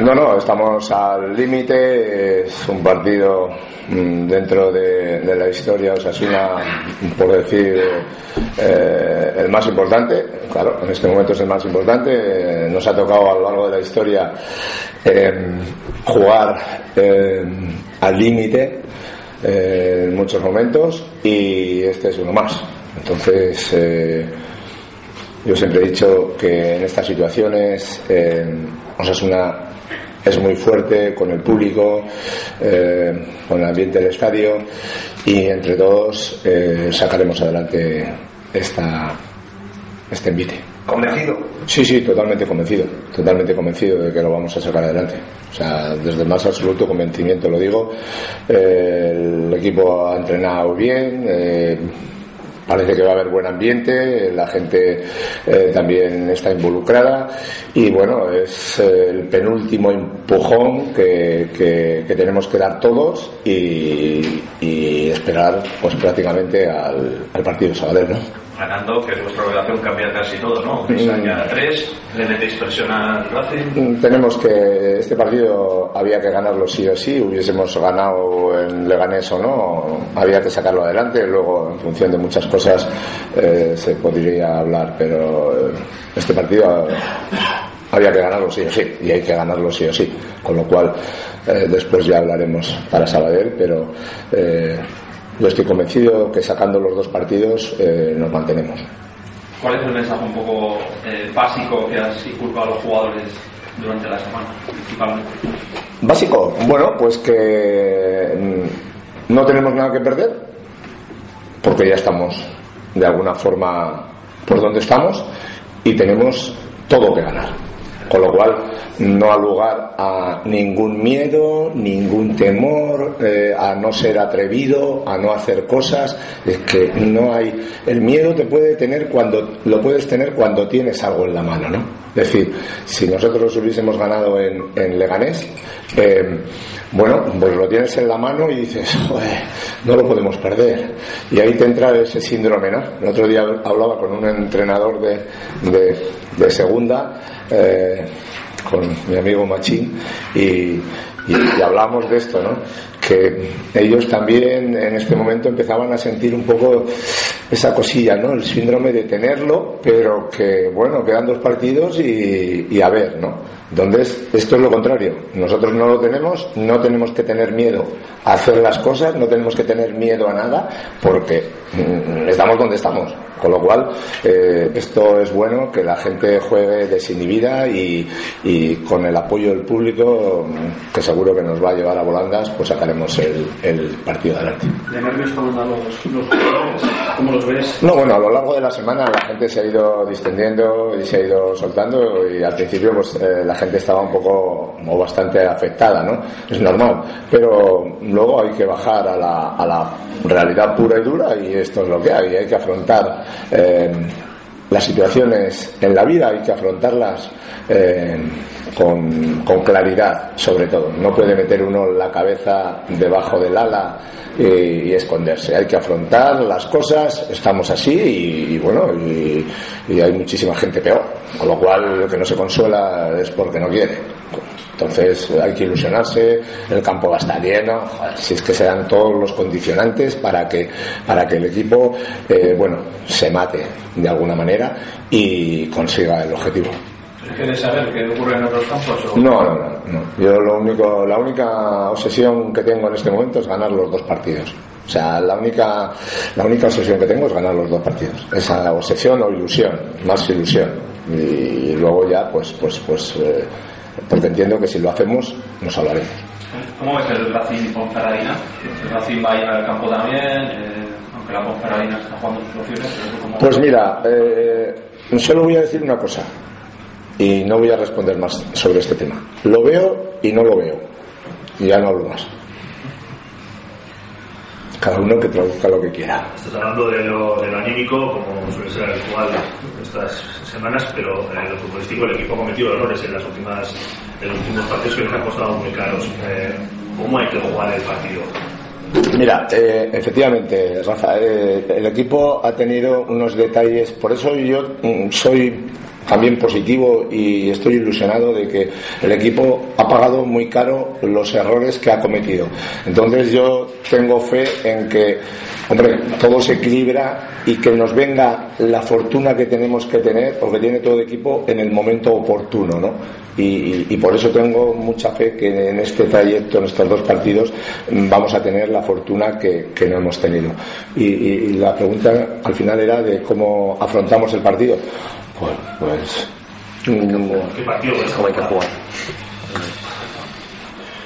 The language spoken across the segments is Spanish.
No, no, estamos al límite. Es un partido mm, dentro de, la historia Osasuna, por decir, eh, el más importante. Claro, en este momento es el más importante. Nos ha tocado a lo largo de la historia eh, jugar eh, al límite en muchos momentos y este es uno más. Entonces, yo siempre he dicho que en estas situaciones Osasuna es muy fuerte con el público, eh, con el ambiente del estadio y entre todos eh, sacaremos adelante esta, este envite. ¿Convencido? Sí, sí, totalmente convencido, totalmente convencido de que lo vamos a sacar adelante. O sea, desde el más absoluto convencimiento lo digo. Eh, el equipo ha entrenado bien parece que va a haber buen ambiente, la gente eh, también está involucrada y bueno, es el penúltimo empujón que, tenemos que dar todos y, esperar pues prácticamente al, partido de Sabadell, ¿no? Ganando, que es vuestra obligación cambiar casi todo, ¿no? Mm. tres, le metéis presión al Racing. Mm, tenemos que, este partido había que ganarlo sí o sí, hubiésemos ganado en Leganés o no, había que sacarlo adelante, luego en función de muchas cosas eh, se podría hablar, pero eh, este partido había que ganarlo sí o sí, y hay que ganarlo sí o sí, con lo cual eh, después ya hablaremos para Sabadell, pero yo estoy convencido que sacando los dos partidos eh, nos mantenemos. ¿Cuál es el mensaje un poco eh, básico que has inculcado a los jugadores durante la semana, principalmente? Básico, bueno, pues que mm, no tenemos nada que perder, porque ya estamos de alguna forma por donde estamos y tenemos todo que ganar. Con lo cual no ha lugar a ningún miedo, ningún temor, eh, a no ser atrevido, a no hacer cosas. Es que no hay. El miedo te puede tener cuando lo puedes tener cuando tienes algo en la mano, ¿no? Es decir, si nosotros hubiésemos ganado en, Leganés, eh, bueno, pues lo tienes en la mano y dices, no lo podemos perder. Y ahí te entra ese síndrome, ¿no? El otro día hablaba con un entrenador de, segunda, eh, con mi amigo Machín, y, y, hablamos de esto, ¿no? Que ellos también en este momento empezaban a sentir un poco esa cosilla, ¿no? El síndrome de tenerlo, pero que, bueno, quedan dos partidos y, a ver, ¿no? Entonces, esto es lo contrario. Nosotros no lo tenemos, no tenemos que tener miedo a hacer las cosas, no tenemos que tener miedo a nada, porque mm, estamos donde estamos. Con lo cual, eh, esto es bueno, que la gente juegue desinhibida y, y con el apoyo del público, que seguro que nos va a llevar a volandas, pues sacaremos el, el partido adelante. ¿De nervios los, los? ¿Cómo los ves? No, bueno, a lo largo de la semana la gente se ha ido distendiendo y se ha ido soltando y al principio pues eh, la gente estaba un poco o bastante afectada, ¿no? Es normal, pero luego hay que bajar a la, a la realidad pura y dura y esto es lo que hay, hay que afrontar eh, las situaciones en la vida hay que afrontarlas eh, con, claridad, sobre todo. No puede meter uno la cabeza debajo del ala y, esconderse. Hay que afrontar las cosas, estamos así y, bueno, y, hay muchísima gente peor. Con lo cual, lo que no se consuela es porque no quiere. Entonces hay que ilusionarse, el campo va a estar lleno, si es que se dan todos los condicionantes para que, para que el equipo eh, bueno, se mate de alguna manera y consiga el objetivo. ¿Quieres saber qué ocurre en otros campos? No, no, no, Yo lo único, la única obsesión que tengo en este momento es ganar los dos partidos. O sea, la única, la única obsesión que tengo es ganar los dos partidos. Esa obsesión o ilusión, más ilusión. Y luego ya, pues, pues, pues, eh, porque entiendo que si lo hacemos nos hablaremos. ¿Cómo ves el Racing con Ferradina? ¿El Racing va a ir al campo también? Eh, aunque la Ferradina está jugando sus opciones. Pues mira, eh, solo voy a decir una cosa y no voy a responder más sobre este tema. Lo veo y no lo veo. Y ya no hablo más cada uno que traduzca lo que quiera. Estás hablando de lo, de lo anímico, como suele ser habitual estas semanas, pero en eh, lo futbolístico el equipo ha cometido errores en las últimas en los últimos partidos que les han costado muy caros. Eh, ¿Cómo hay que jugar el partido? Mira, eh, efectivamente, Rafa, el equipo ha tenido unos detalles, por eso yo mm, soy también positivo y estoy ilusionado de que el equipo ha pagado muy caro los errores que ha cometido. Entonces yo tengo fe en que, hombre, todo se equilibra y que nos venga la fortuna que tenemos que tener, porque tiene todo el equipo en el momento oportuno, ¿no? Y, por eso tengo mucha fe que en este trayecto, en estos dos partidos, vamos a tener la fortuna que, no hemos tenido. Y, la pregunta al final era de cómo afrontamos el partido. Pues, pues ¿Qué partido es? ¿Cómo hay que jugar?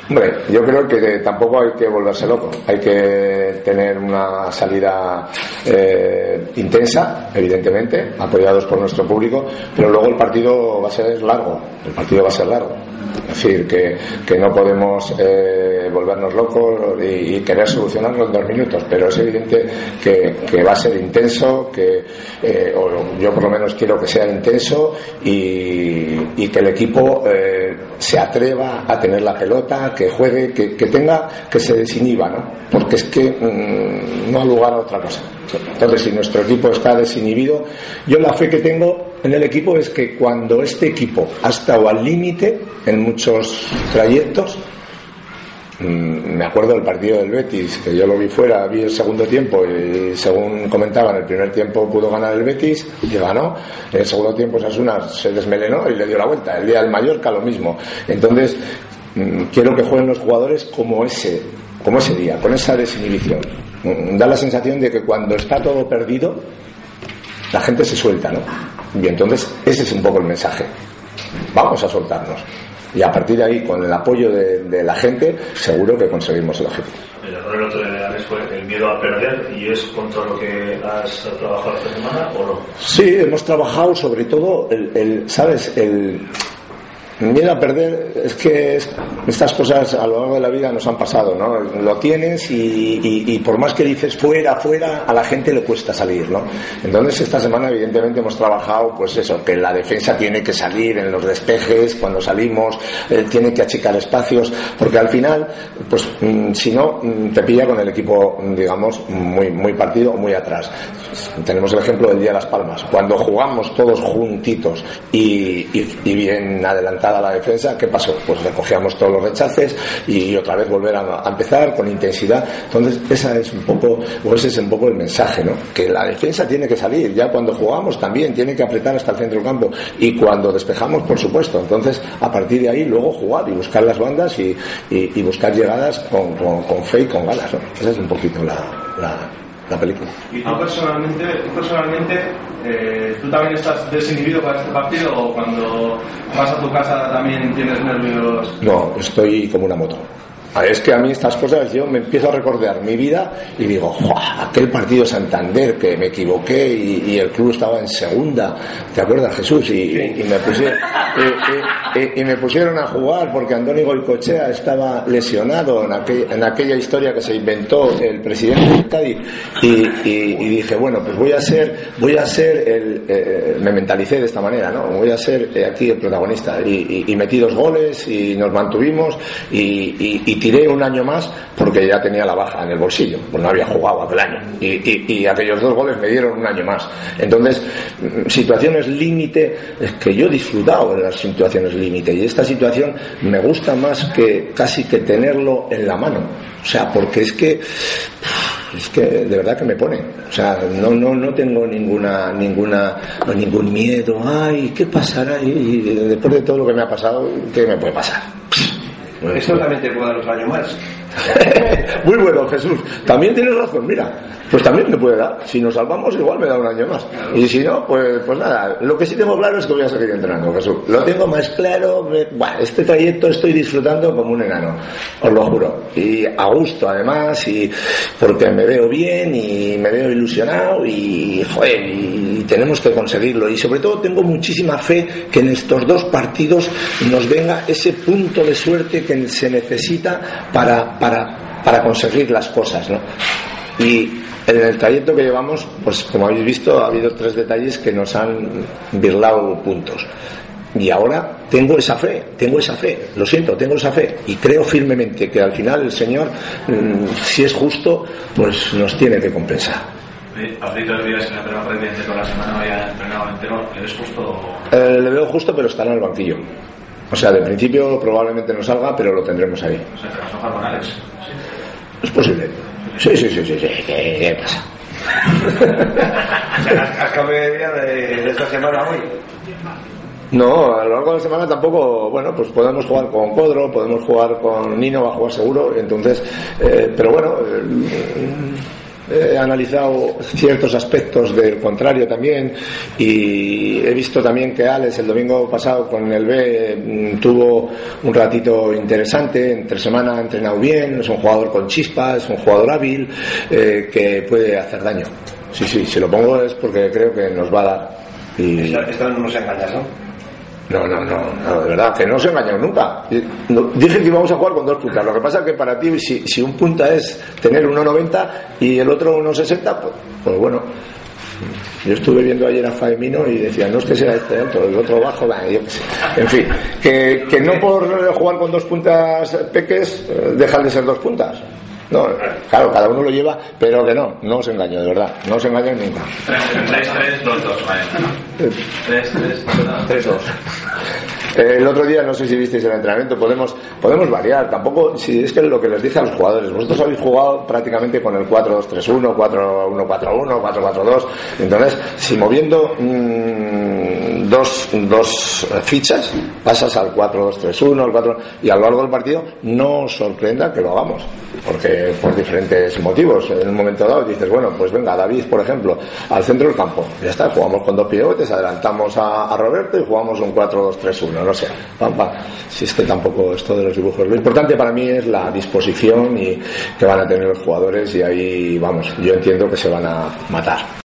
Hombre, yo creo que tampoco hay que volverse loco. Hay que tener una salida eh, intensa, evidentemente, apoyados por nuestro público, pero luego el partido va a ser largo. El partido va a ser largo. Es decir, que, que no podemos eh, volvernos locos y, querer solucionarlo en dos minutos, pero es evidente que, que va a ser intenso, que eh, yo por lo menos quiero que sea intenso y, y que el equipo eh, se atreva a tener la pelota, que juegue, que, que tenga, que se desinhiba, ¿no? Porque es que mm, no ha lugar a otra cosa. Entonces, si nuestro equipo está desinhibido, yo la fe que tengo en el equipo es que cuando este equipo ha estado al límite en muchos trayectos, mm, me acuerdo del partido del Betis, que yo lo vi fuera, vi el segundo tiempo y según comentaban, el primer tiempo pudo ganar el Betis y ganó. En el segundo tiempo Sasuna se desmelenó y le dio la vuelta. El día del Mallorca lo mismo. Entonces, mm, quiero que jueguen los jugadores como ese, como ese día, con esa desinhibición. Mm, da la sensación de que cuando está todo perdido, la gente se suelta, ¿no? Y entonces ese es un poco el mensaje. Vamos a soltarnos. Y a partir de ahí, con el apoyo de, la gente, seguro que conseguimos el objetivo. El error otro día fue el miedo a perder y es contra lo que has trabajado esta semana o no? Sí, hemos trabajado sobre todo el, el ¿sabes? El, miedo a perder es que estas cosas a lo largo de la vida nos han pasado, ¿no? Lo tienes y, por más que dices fuera, fuera, a la gente le cuesta salir, ¿no? Entonces esta semana evidentemente hemos trabajado, pues eso, que la defensa tiene que salir en los despejes, cuando salimos, eh, tiene que achicar espacios, porque al final, pues mm, si no, mm, te pilla con el equipo, digamos, muy, muy partido, muy atrás. Tenemos el ejemplo del Día de las Palmas. Cuando jugamos todos juntitos y bien adelantados, a la defensa, ¿qué pasó? Pues recogíamos todos los rechaces y otra vez volver a, empezar con intensidad. Entonces, esa es un poco, o ese es un poco el mensaje, ¿no? Que la defensa tiene que salir, ya cuando jugamos también tiene que apretar hasta el centro del campo y cuando despejamos, por supuesto. Entonces, a partir de ahí, luego jugar y buscar las bandas y, buscar llegadas con, fe y con ganas, ¿no? Esa es un poquito la película. ¿Y tú personalmente, personalmente eh, tú también estás desinhibido para este partido o cuando vas a tu casa también tienes nervios? No, estoy como una moto. Es que a mí estas cosas yo me empiezo a recordar mi vida y digo, aquel partido Santander que me equivoqué y, el club estaba en segunda, ¿te acuerdas Jesús? Y, me pusieron, y, me pusieron a jugar porque Andoni Goicochea estaba lesionado en, aquella historia que se inventó el presidente de Cádiz y, dije, bueno, pues voy a ser, voy a ser el, eh, me mentalicé de esta manera, ¿no? Voy a ser eh, aquí el protagonista y, metí dos goles y nos mantuvimos y tiré un año más porque ya tenía la baja en el bolsillo, pues no había jugado aquel año. Y, aquellos dos goles me dieron un año más. Entonces, mm, situaciones límite, es que yo he disfrutado de las situaciones límite y esta situación me gusta más que casi que tenerlo en la mano. O sea, porque es que es que de verdad que me pone. O sea, no, no, no tengo ninguna, ninguna, ningún miedo. Ay, ¿qué pasará? Y después de todo lo que me ha pasado, ¿qué me puede pasar? Esto también te puede dar otro año más. Muy bueno, Jesús. También tienes razón, mira. Pues también me puede dar. Si nos salvamos, igual me da un año más. Y si no, pues, pues nada. Lo que sí tengo claro es que voy a seguir entrenando, Jesús. Lo tengo más claro. Bueno, este trayecto estoy disfrutando como un enano. Os lo juro. Y a gusto, además, y porque me veo bien y me veo ilusionado y, joder, y tenemos que conseguirlo. Y sobre todo tengo muchísima fe que en estos dos partidos nos venga ese punto de suerte que se necesita para para, conseguir las cosas, ¿no? Y en el trayecto que llevamos, pues como habéis visto, ha habido tres detalles que nos han birlado puntos. Y ahora tengo esa fe, tengo esa fe, lo siento, tengo esa fe. Y creo firmemente que al final el Señor, mm, si es justo, pues nos tiene que compensar. Pablito días en la prueba prácticamente toda la semana había entrenado entero, ¿le ves justo? Eh, le veo justo, pero estará en el banquillo. O sea, de principio probablemente no salga, pero lo tendremos ahí. O sea, que vas a jugar con Alex. Sí. Es posible. Sí, sí, sí, sí. sí. ¿Qué, pasa? Has, cambiado de día de, esta semana hoy. No, a lo largo de la semana tampoco, bueno, pues podemos jugar con Codro, podemos jugar con Nino, va a jugar seguro, entonces, eh, pero bueno, eh, he analizado ciertos aspectos del contrario también y he visto también que Alex el domingo pasado con el B mm, tuvo un ratito interesante, entre semana ha entrenado bien, es un jugador con chispa, es un jugador hábil eh, que puede hacer daño. Sí, sí, si lo pongo es porque creo que nos va a dar. Y... Esto, esto no nos engañas, ¿no? No, no, no, no, de verdad, que no se engañó nunca. No, Dije que íbamos a jugar con dos puntas. Lo que pasa es que para ti, si, si un punta es tener 1,90 y el otro 1,60, pues, pues bueno. Yo estuve viendo ayer a Faemino y decía, no es que sea este alto, el otro bajo, bah, yo. En fin, que, que no por jugar con dos puntas peques eh, dejan de ser dos puntas. No, claro, cada uno lo lleva, pero que no, no os engaño, de verdad, no os engaño nunca. 3-3, 2-2, vale. 3-3, 3-2. Eh, El otro día, no sé si visteis el entrenamiento, podemos, podemos variar. Tampoco, si es que lo que les dije a los jugadores, vosotros habéis jugado prácticamente con el 4-2-3-1, 4-1-4-1, 4-4-2. Entonces, si moviendo mm, dos, dos fichas, pasas al 4-2-3-1, al 4, y a lo largo del partido, no os sorprenda que lo hagamos. Porque por diferentes motivos. En un momento dado dices, bueno, pues venga, David, por ejemplo, al centro del campo. Ya está, jugamos con dos pivotes, adelantamos a, a Roberto y jugamos un 4-2-3-1 no sé, si es que tampoco esto de los dibujos. Lo importante para mí es la disposición y que van a tener los jugadores y ahí, vamos, yo entiendo que se van a matar.